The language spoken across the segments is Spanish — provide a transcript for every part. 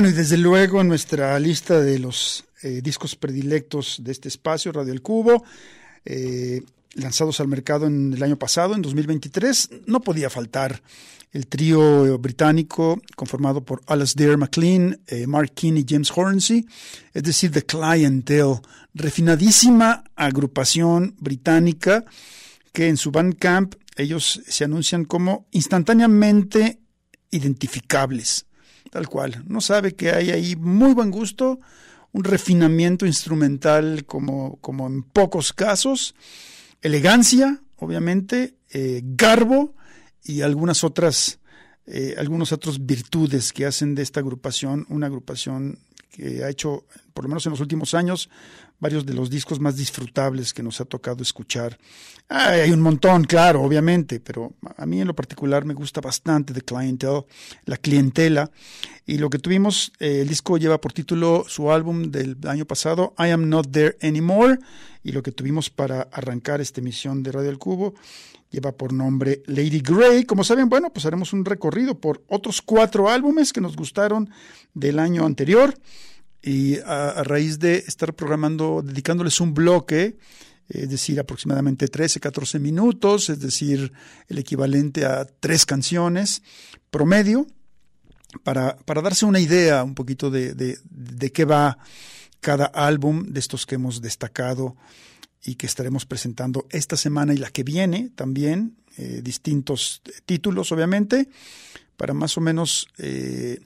Bueno, y desde luego en nuestra lista de los eh, discos predilectos de este espacio, Radio El Cubo, eh, lanzados al mercado en el año pasado, en 2023, no podía faltar el trío británico conformado por Alasdair MacLean, eh, Mark Keane y James Hornsey, es decir, The Clientele, refinadísima agrupación británica que en su Bandcamp ellos se anuncian como instantáneamente identificables tal cual. No sabe que hay ahí muy buen gusto, un refinamiento instrumental como, como en pocos casos, elegancia, obviamente, eh, garbo y algunas otras, eh, algunas otras virtudes que hacen de esta agrupación una agrupación que ha hecho, por lo menos en los últimos años, varios de los discos más disfrutables que nos ha tocado escuchar. hay un montón, claro, obviamente, pero a mí en lo particular me gusta bastante The Clientele, la clientela. Y lo que tuvimos, eh, el disco lleva por título su álbum del año pasado, I Am Not There Anymore. Y lo que tuvimos para arrancar esta emisión de Radio El Cubo lleva por nombre Lady Grey. Como saben, bueno, pues haremos un recorrido por otros cuatro álbumes que nos gustaron del año anterior y a, raíz de estar programando, dedicándoles un bloque, es decir, aproximadamente 13, 14 minutos, es decir, el equivalente a tres canciones promedio, para, para darse una idea un poquito de, de, qué va cada álbum de estos que hemos destacado y que estaremos presentando esta semana y la que viene también, eh, distintos títulos obviamente, para más o menos eh,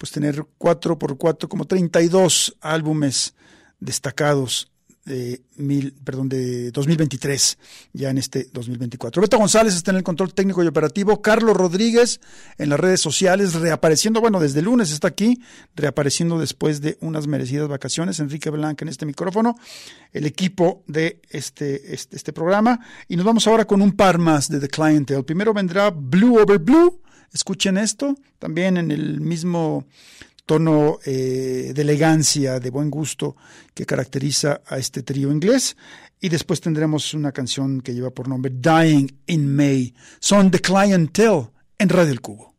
pues tener 4 por 4 como 32 álbumes destacados de mil, perdón, de 2023, ya en este 2024. Beto González está en el control técnico y operativo, Carlos Rodríguez en las redes sociales, reapareciendo, bueno, desde lunes está aquí, reapareciendo después de unas merecidas vacaciones, Enrique Blanca en este micrófono, el equipo de este, este, este programa, y nos vamos ahora con un par más de The Clientele. Primero vendrá Blue Over Blue, Escuchen esto, también en el mismo tono eh, de elegancia, de buen gusto que caracteriza a este trío inglés. Y después tendremos una canción que lleva por nombre Dying in May. Son The Clientele en Radio El Cubo.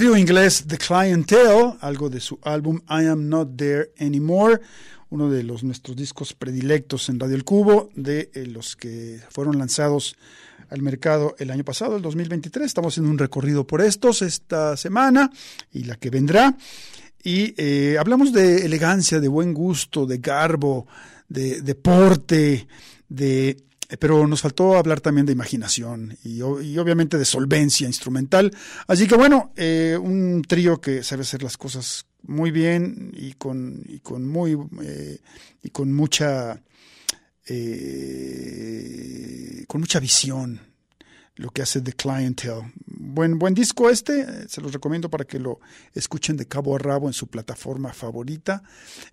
Trío inglés The Clientele, algo de su álbum I Am Not There Anymore, uno de los nuestros discos predilectos en Radio El Cubo, de eh, los que fueron lanzados al mercado el año pasado, el 2023. Estamos haciendo un recorrido por estos esta semana y la que vendrá. Y eh, hablamos de elegancia, de buen gusto, de garbo, de deporte, de pero nos faltó hablar también de imaginación y, obviamente de solvencia instrumental. Así que bueno, eh, un trío que sabe hacer las cosas muy bien y con, y con muy eh, y con mucha con mucha visión lo que hace The Clientele. Buen, buen disco este, se los recomiendo para que lo escuchen de cabo a rabo en su plataforma favorita.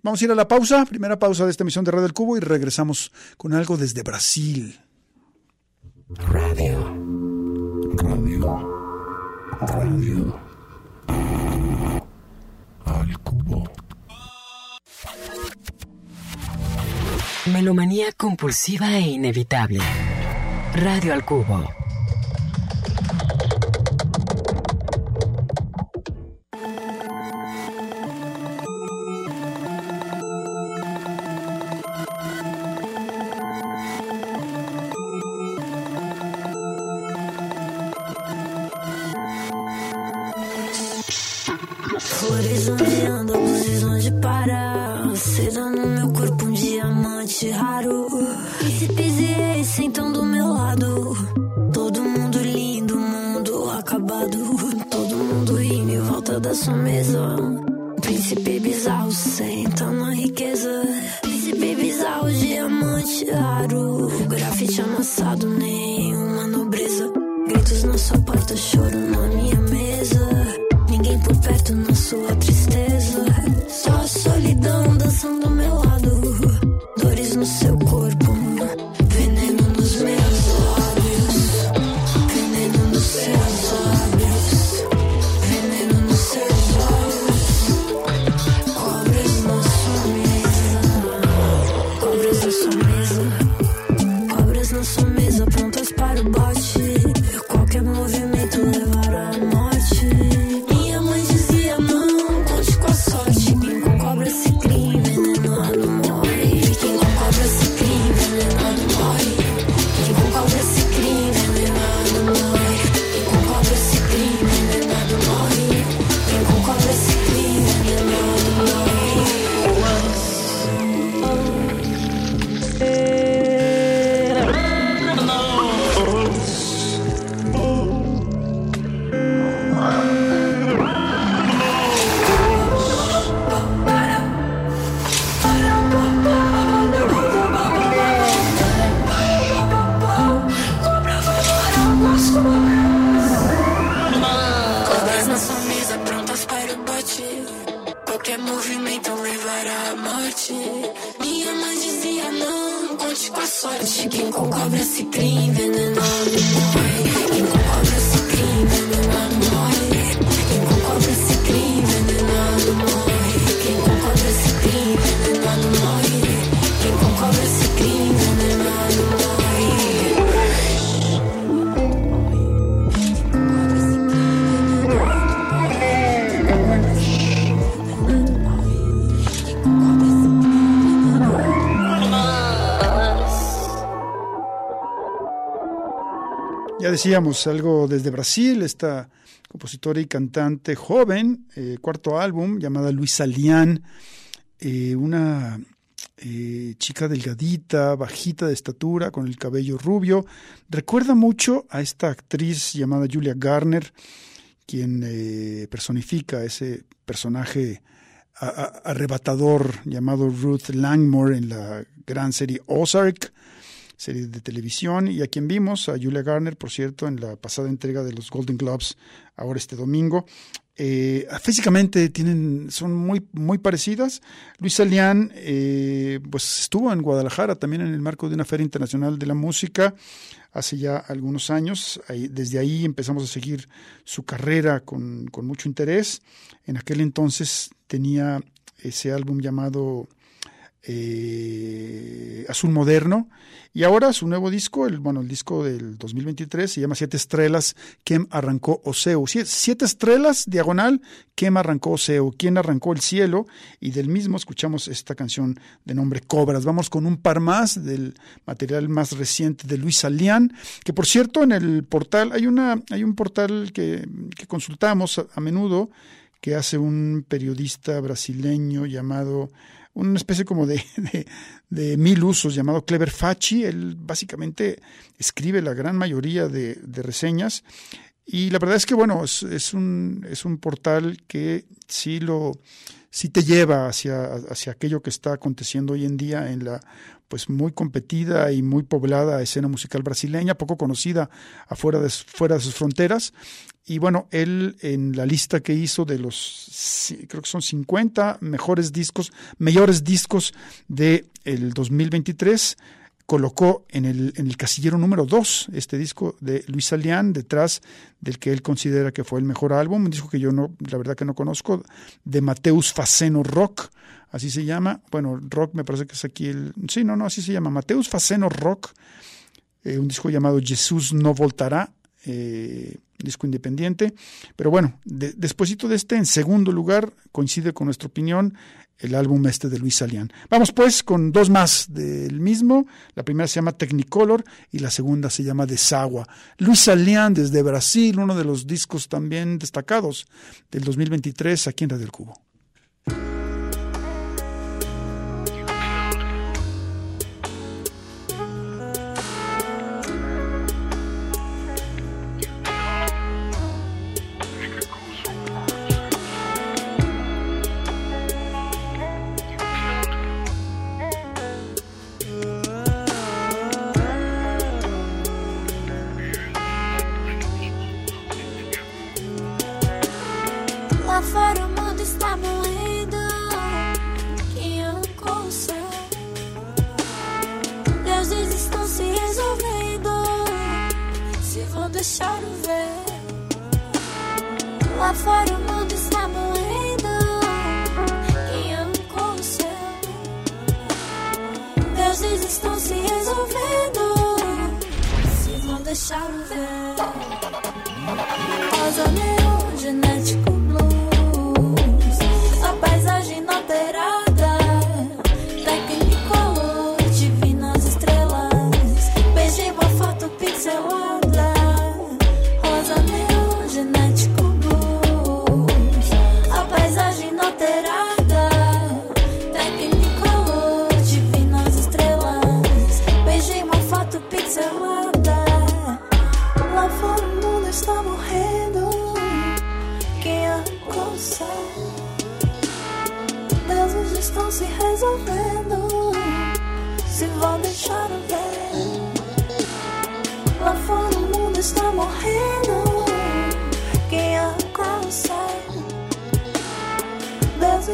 Vamos a ir a la pausa, primera pausa de esta emisión de Radio del Cubo y regresamos con algo desde Brasil. Radio. Radio. Radio. Al cubo. Melomanía compulsiva e inevitable. Radio al cubo. She decíamos, algo desde Brasil, esta compositora y cantante joven, eh, cuarto álbum, llamada Luisa Lian, eh, una eh, chica delgadita, bajita de estatura, con el cabello rubio. Recuerda mucho a esta actriz llamada Julia Garner, quien personifica ese personaje arrebatador llamado Ruth Langmore en la gran serie Ozark serie de televisión y a quien vimos, a Julia Garner, por cierto, en la pasada entrega de los Golden Globes, ahora este domingo. Eh, físicamente tienen, son muy, muy parecidas. Luisa Lian eh, pues estuvo en Guadalajara también en el marco de una feria internacional de la música hace ya algunos años. desde ahí empezamos a seguir su carrera con, con mucho interés. En aquel entonces tenía ese álbum llamado eh, Azul Moderno. Y ahora su nuevo disco, el, bueno, el disco del 2023, se llama Siete Estrellas, ¿Quién arrancó Oseo? Siete Estrellas, diagonal, ¿Quién arrancó Oseo? ¿Quién arrancó el cielo? Y del mismo escuchamos esta canción de nombre Cobras. Vamos con un par más del material más reciente de Luis Alián, que por cierto en el portal, hay, una, hay un portal que consultamos a menudo, que hace un periodista brasileño llamado una especie como de, de, mil usos llamado Clever Facci. Él básicamente escribe la gran mayoría de, de reseñas. Y la verdad es que, bueno, es, es, un, es un portal que sí lo sí te lleva hacia, hacia aquello que está aconteciendo hoy en día en la pues muy competida y muy poblada escena musical brasileña, poco conocida afuera de, fuera de sus fronteras. Y bueno, él en la lista que hizo de los, creo que son 50 mejores discos, mejores discos de el 2023, colocó en el, en el casillero número 2 este disco de Luis Alián, detrás del que él considera que fue el mejor álbum, un disco que yo no, la verdad que no conozco, de Mateus Faceno Rock, así se llama. Bueno, rock me parece que es aquí el. Sí, no, no, así se llama. Mateus Faceno Rock, eh, un disco llamado Jesús no voltará. Eh, disco independiente. Pero bueno, de, de este, en segundo lugar, coincide con nuestra opinión, el álbum este de Luis Salián. Vamos pues con dos más del mismo. La primera se llama Technicolor y la segunda se llama Desagua. Luis Salián desde Brasil, uno de los discos también destacados del 2023 aquí en Radio del Cubo. coisas estão se resolvendo. Se vão deixar o ver. Casamento genético.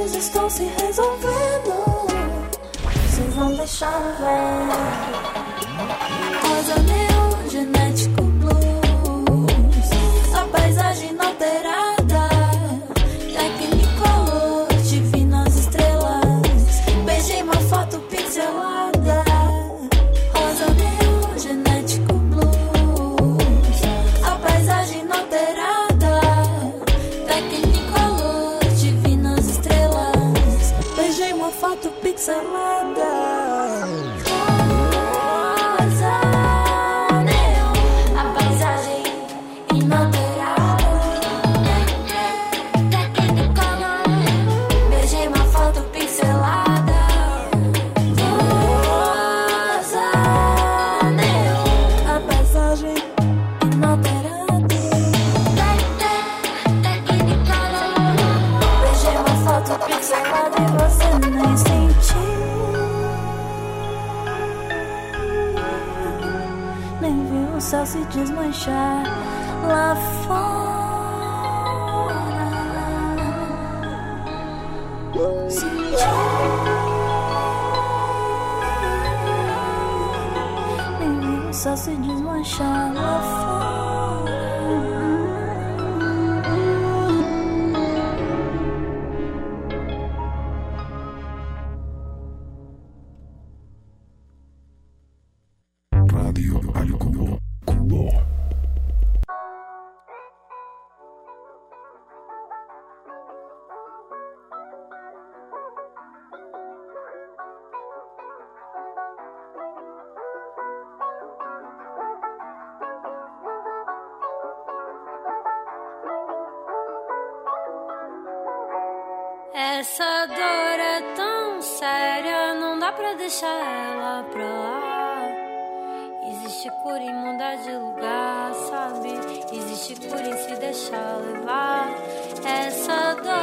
coisas estão se resolvendo. Se vão deixar ver. deixa ela pra lá. Existe cura em mudar de lugar, sabe? Existe cura em se deixar levar. Essa dor.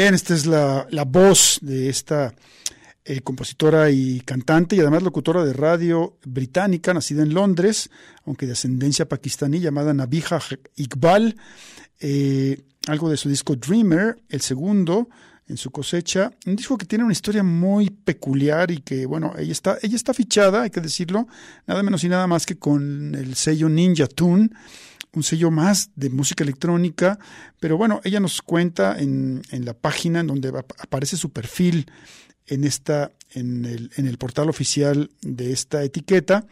Bien, esta es la, la voz de esta eh, compositora y cantante y además locutora de radio británica, nacida en Londres, aunque de ascendencia pakistaní, llamada Nabija Iqbal. Eh, algo de su disco Dreamer, el segundo en su cosecha, un disco que tiene una historia muy peculiar y que, bueno, ella está, ella está fichada, hay que decirlo, nada menos y nada más que con el sello Ninja Tune un sello más de música electrónica, pero bueno, ella nos cuenta en, en la página en donde aparece su perfil en, esta, en, el, en el portal oficial de esta etiqueta,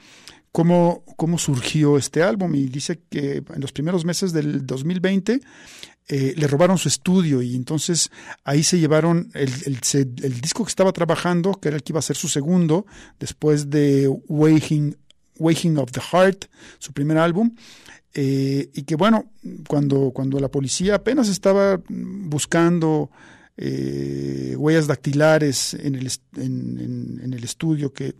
cómo, cómo surgió este álbum. Y dice que en los primeros meses del 2020 eh, le robaron su estudio y entonces ahí se llevaron el, el, disco que estaba trabajando, que era el que iba a ser su segundo, después de Waking, Waking of the Heart, su primer álbum, eh, y que bueno, cuando, cuando la policía apenas estaba buscando eh, huellas dactilares en el, en, en, el estudio que,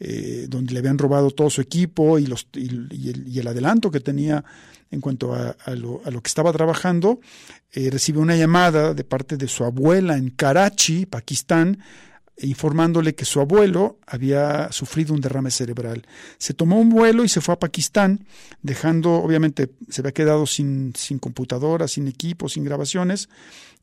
eh, donde le habían robado todo su equipo y, los, y, el, y el, adelanto que tenía en cuanto a, a, lo, a lo, que estaba trabajando, eh, recibe una llamada de parte de su abuela en Karachi, Pakistán, informándole que su abuelo había sufrido un derrame cerebral. Se tomó un vuelo y se fue a Pakistán, dejando, obviamente, se había quedado sin, sin computadora, sin equipo, sin grabaciones,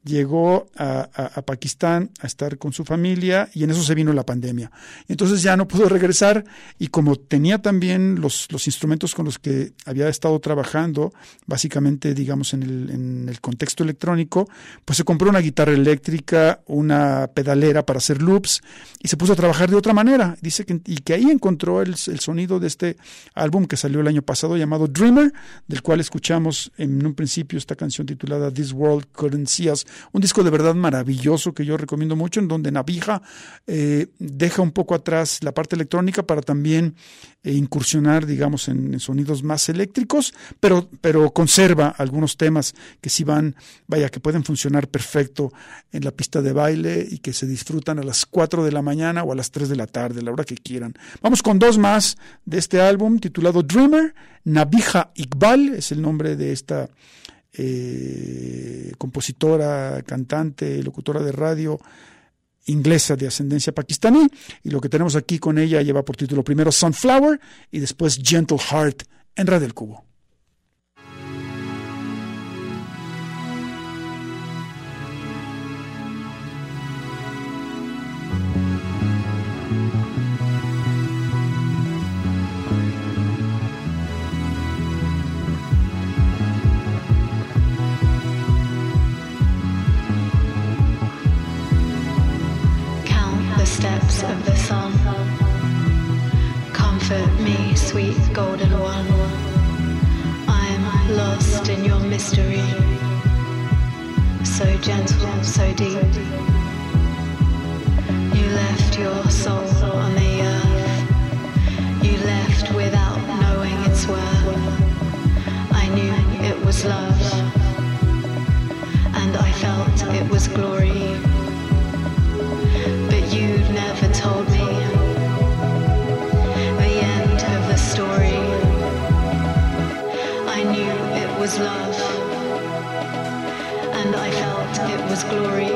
llegó a, Pakistán a estar con su familia y en eso se vino la pandemia. Entonces ya no pudo regresar y como tenía también los, instrumentos con los que había estado trabajando, básicamente digamos en el, en el contexto electrónico, pues se compró una guitarra eléctrica, una pedalera para hacer loops y se puso a trabajar de otra manera. Dice que, y que ahí encontró el, el sonido de este álbum que salió el año pasado llamado Dreamer, del cual escuchamos en un principio esta canción titulada This World Couldn't See Us un disco de verdad maravilloso que yo recomiendo mucho, en donde Navija eh, deja un poco atrás la parte electrónica para también eh, incursionar, digamos, en, sonidos más eléctricos, pero, pero conserva algunos temas que sí van, vaya, que pueden funcionar perfecto en la pista de baile y que se disfrutan a las 4 de la mañana o a las 3 de la tarde, la hora que quieran. Vamos con dos más de este álbum titulado Dreamer, Nabija Iqbal es el nombre de esta eh, compositora, cantante, locutora de radio inglesa de ascendencia pakistaní. Y lo que tenemos aquí con ella lleva por título primero Sunflower y después Gentle Heart en Radio El Cubo. Of the sun. Comfort me, sweet golden one. I'm lost in your mystery. So gentle, so deep. You left your soul on the earth. You left without knowing its worth. I knew it was love. And I felt it was glory. Love, and I felt it was glory.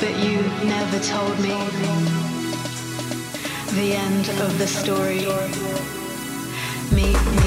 But you never told me the end of the story. Meet me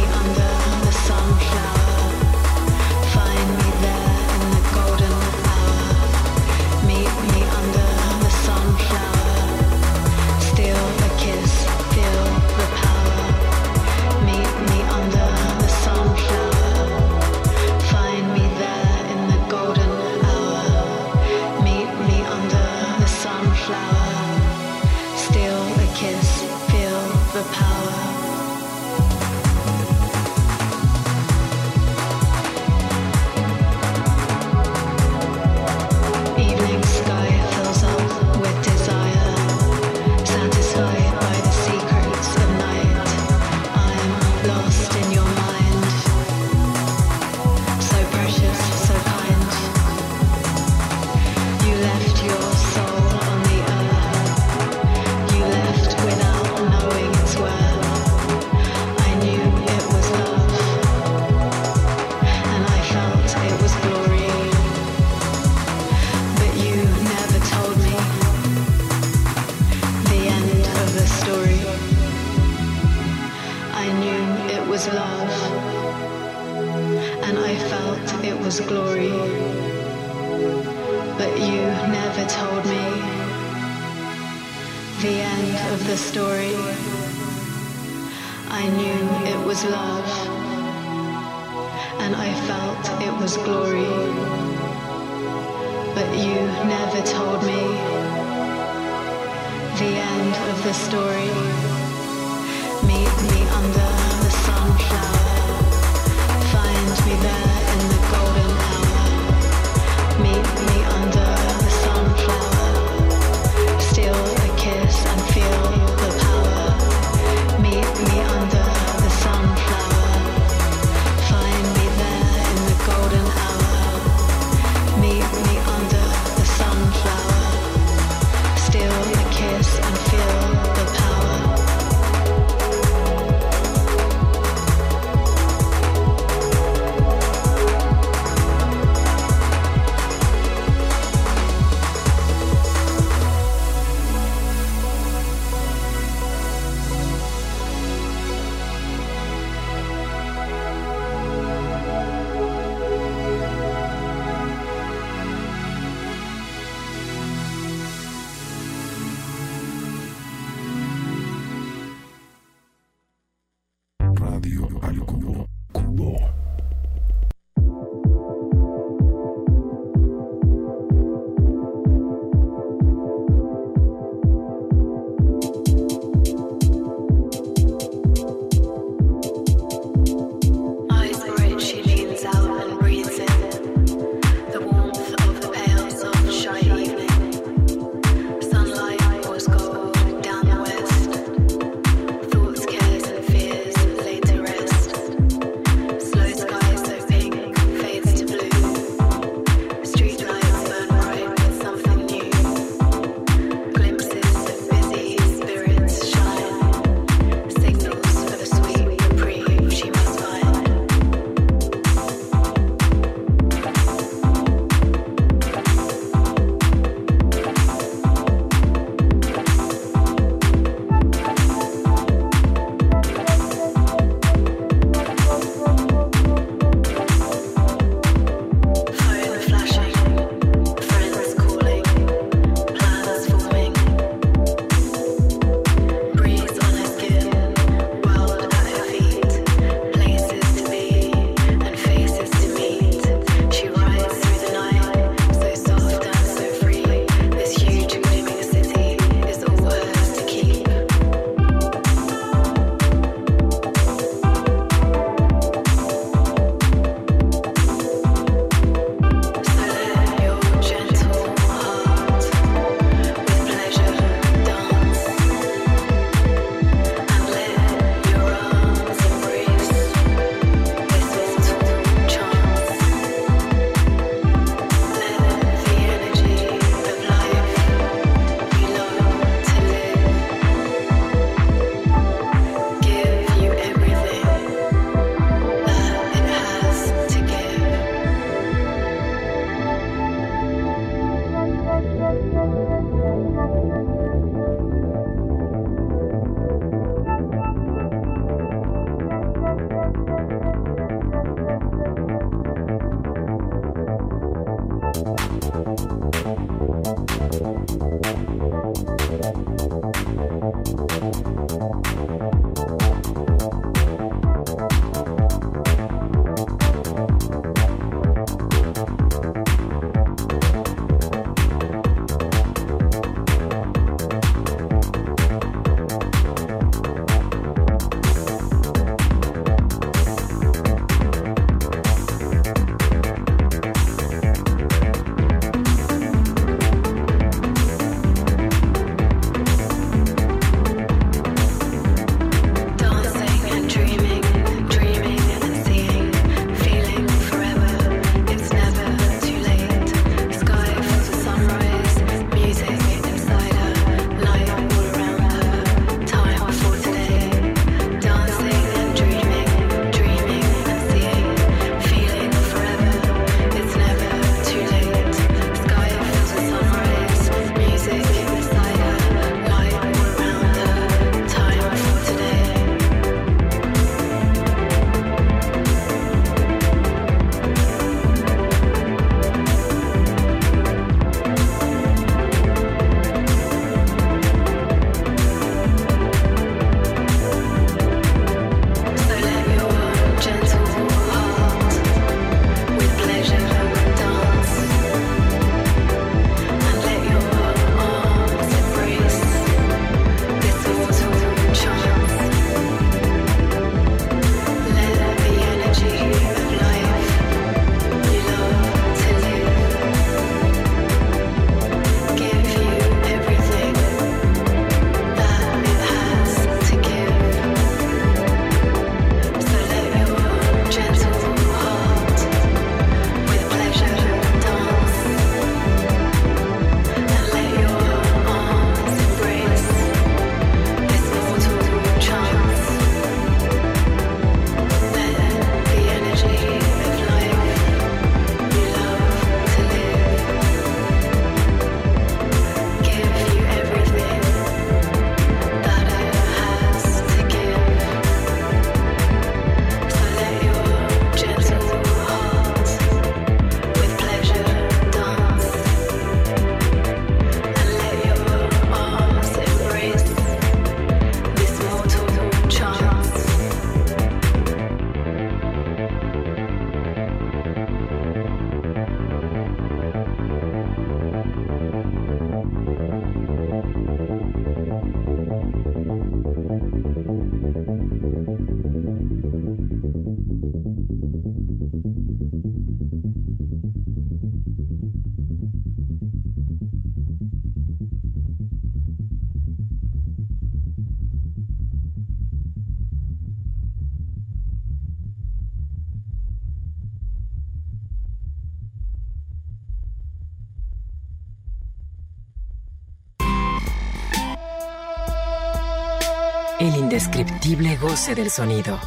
indescriptible goce del sonido.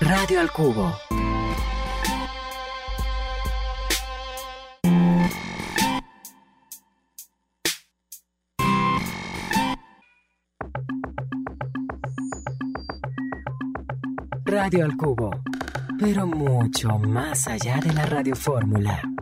Radio al Cubo. Radio al Cubo, pero mucho más allá de la radiofórmula.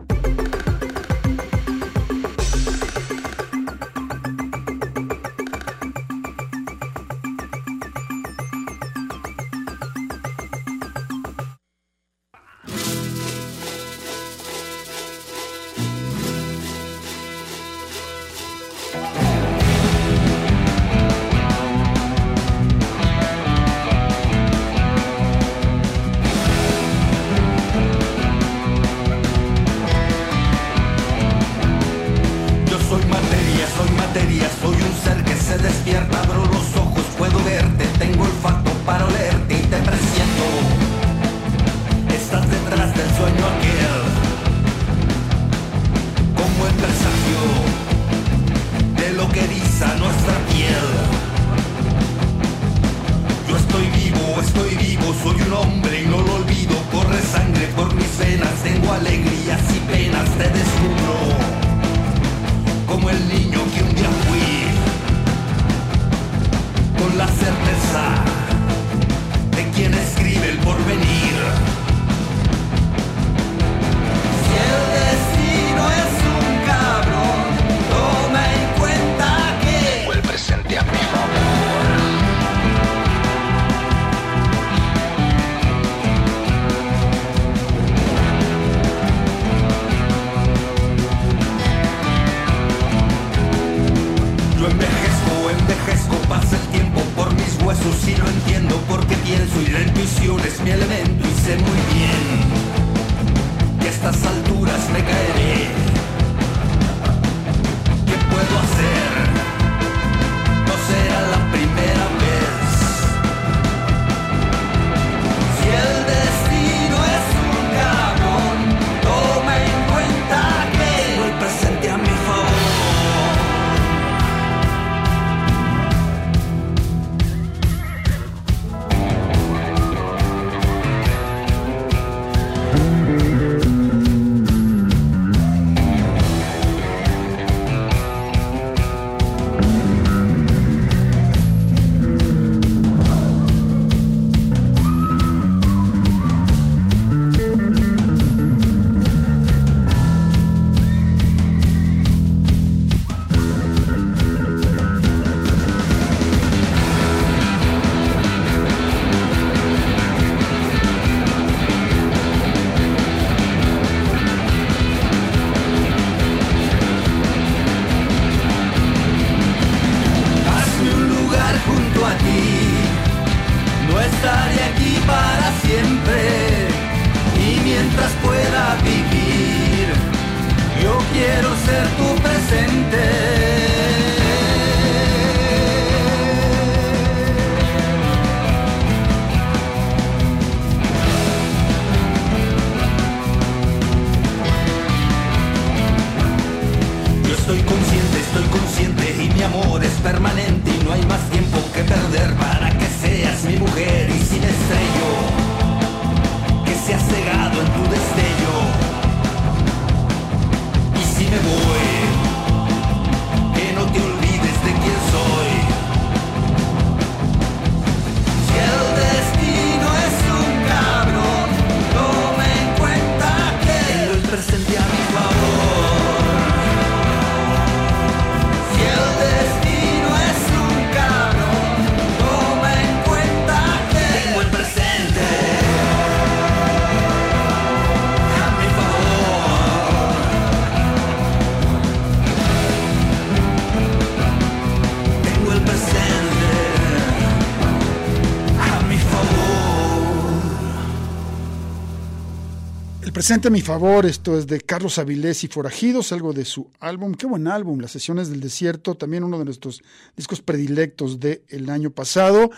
Presente a mi favor, esto es de Carlos Avilés y Forajidos, algo de su álbum, qué buen álbum, Las Sesiones del Desierto, también uno de nuestros discos predilectos del año pasado,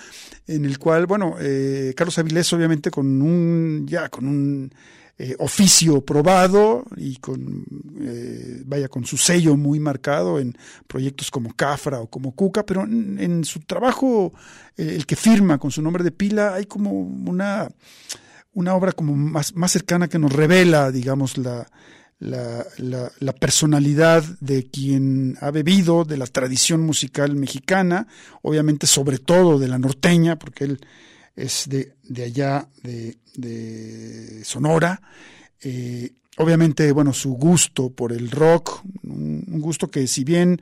en el cual, bueno, eh, Carlos Avilés obviamente con un, ya, con un eh, oficio probado y con, eh, vaya, con su sello muy marcado en proyectos como Cafra o como Cuca, pero en su trabajo, el que firma con su nombre de pila, hay como una una obra como más, más cercana que nos revela, digamos, la, la, la, la, personalidad de quien ha bebido de la tradición musical mexicana, obviamente sobre todo de la norteña, porque él es de, de allá, de, de Sonora. Eh, obviamente, bueno, su gusto por el rock, un, gusto que si bien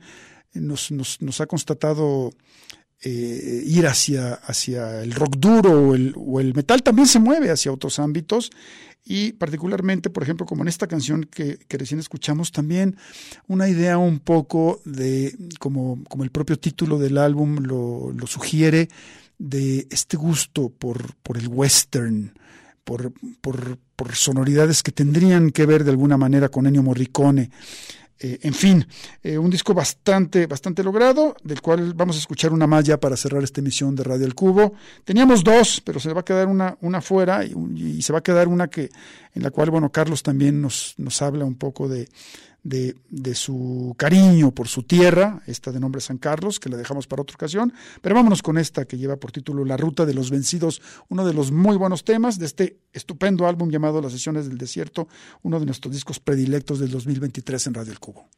nos, nos ha constatado eh, ir hacia, hacia el rock duro o el, metal, también se mueve hacia otros ámbitos y particularmente, por ejemplo, como en esta canción que, recién escuchamos, también una idea un poco de, como, como el propio título del álbum lo, lo sugiere, de este gusto por, por el western, por, por, por, sonoridades que tendrían que ver de alguna manera con Ennio Morricone. Eh, en fin, eh, un disco bastante, bastante logrado, del cual vamos a escuchar una ya para cerrar esta emisión de Radio El Cubo. Teníamos dos, pero se va a quedar una, una fuera y, y, se va a quedar una que, en la cual, bueno, Carlos también nos, nos habla un poco de, de, su cariño por su tierra, esta de nombre San Carlos, que la dejamos para otra ocasión, pero vámonos con esta que lleva por título La Ruta de los Vencidos, uno de los muy buenos temas de este estupendo álbum llamado Las Sesiones del Desierto, uno de nuestros discos predilectos del 2023 en Radio El Cubo.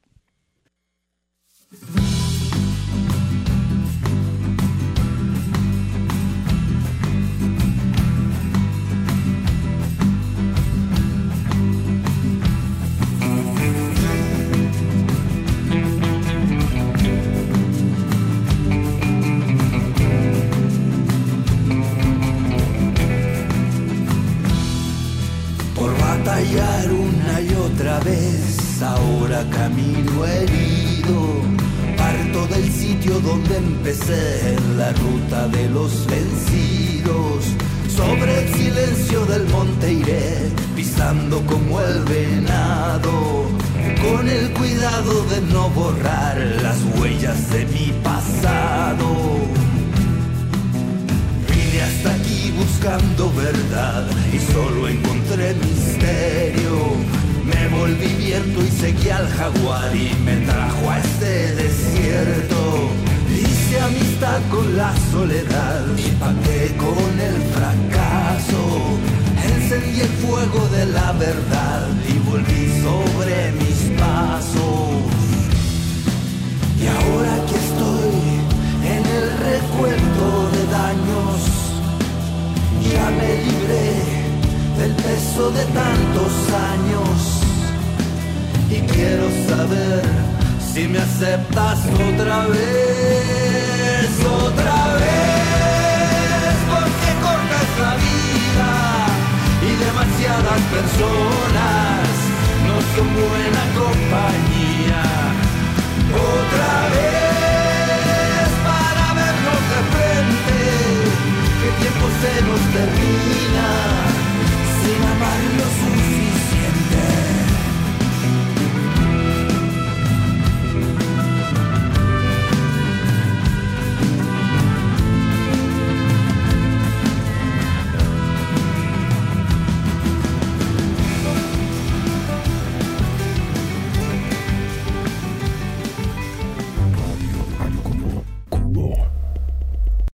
Batallar una y otra vez, ahora camino herido. Parto del sitio donde empecé, la ruta de los vencidos. Sobre el silencio del monte iré, pisando como el venado, con el cuidado de no borrar las huellas de mi pasado. Buscando verdad y solo encontré misterio. Me volví viento y seguí al jaguar y me trajo a este desierto. Hice amistad con la soledad y pacté con el fracaso. Encendí el fuego de la verdad y volví sobre mis pasos. Y ahora que estoy en el recuerdo de daños ya me libré del peso de tantos años. Y quiero saber si me aceptas otra vez, otra vez, porque corta es la vida y demasiadas personas no son buena compañía, otra vez tiempo se nos termina, sin amarnos